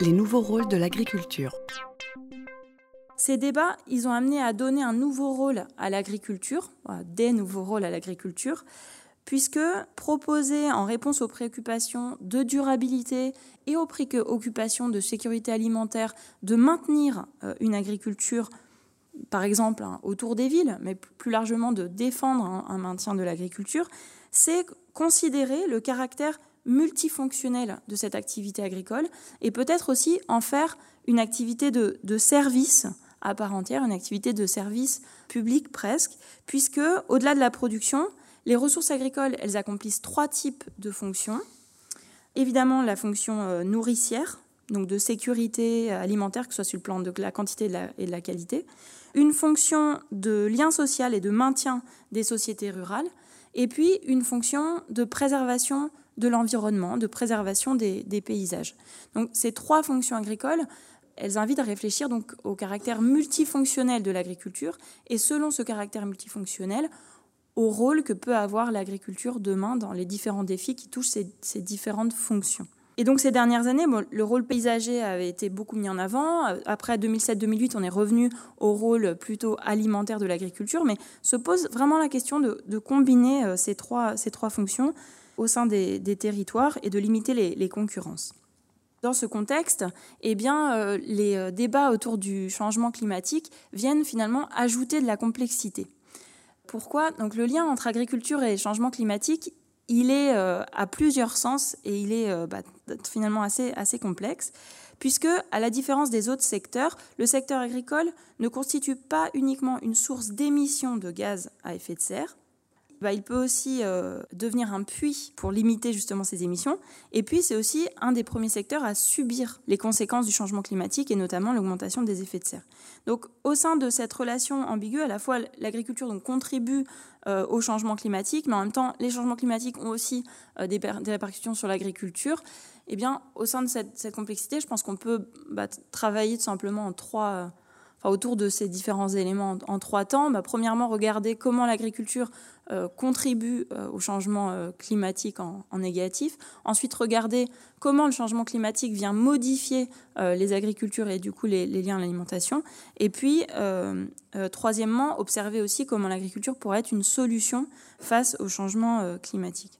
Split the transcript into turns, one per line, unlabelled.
Les nouveaux rôles de l'agriculture.
Ces débats, ils ont amené à donner un nouveau rôle à l'agriculture, des nouveaux rôles à l'agriculture, puisque proposer en réponse aux préoccupations de durabilité et aux préoccupations de sécurité alimentaire de maintenir euh, une agriculture, par exemple hein, autour des villes, mais plus largement de défendre un maintien de l'agriculture, c'est considérer le caractère multifonctionnel de cette activité agricole et peut-être aussi en faire une activité de, service à part entière, une activité de service public presque, puisque au-delà de la production, les ressources agricoles, elles accomplissent trois types de fonctions. Évidemment, la fonction euh, nourricière, donc de sécurité alimentaire, que ce soit sur le plan de la quantité et de la qualité, une fonction de lien social et de maintien des sociétés rurales, et puis une fonction de préservation de l'environnement, de préservation des, paysages. Donc ces trois fonctions agricoles, elles invitent à réfléchir donc au caractère multifonctionnel de l'agriculture et selon ce caractère multifonctionnel, au rôle que peut avoir l'agriculture demain dans les différents défis qui touchent ces, différentes fonctions. Et donc ces dernières années, le rôle paysager avait été beaucoup mis en avant. Après 2007-2008, on est revenu au rôle plutôt alimentaire de l'agriculture, mais se pose vraiment la question de, combiner euh, ces trois, ces trois fonctions au sein des, territoires et de limiter les, concurrences. Dans ce contexte, eh bien, euh, les euh, débats autour du changement climatique viennent finalement ajouter de la complexité. Pourquoi? Donc le lien entre agriculture et changement climatique, il est euh, à plusieurs sens et il est bah, finalement assez, assez complexe, puisque à la différence des autres secteurs, le secteur agricole ne constitue pas uniquement une source d'émissions de gaz à effet de serre, bah, il peut aussi euh, devenir un puits pour limiter justement ces émissions. Et puis, c'est aussi un des premiers secteurs à subir les conséquences du changement climatique et notamment l'augmentation des effets de serre. Donc, au sein de cette relation ambiguë, à la fois l'agriculture contribue euh, au changement climatique, mais en même temps, les changements climatiques ont aussi euh, des, répercussions sur l'agriculture. Eh bien, au sein de cette, complexité, je pense qu'on peut bah, travailler tout simplement en trois autour de ces différents éléments en, trois temps. Bah, premièrement, regarder comment l'agriculture euh, contribue euh, au changement euh, climatique en, négatif. Ensuite, regarder comment le changement climatique vient modifier les agricultures et du coup les, les liens à l'alimentation. Et puis, troisièmement, observer aussi comment l'agriculture pourrait être une solution face au changement climatique.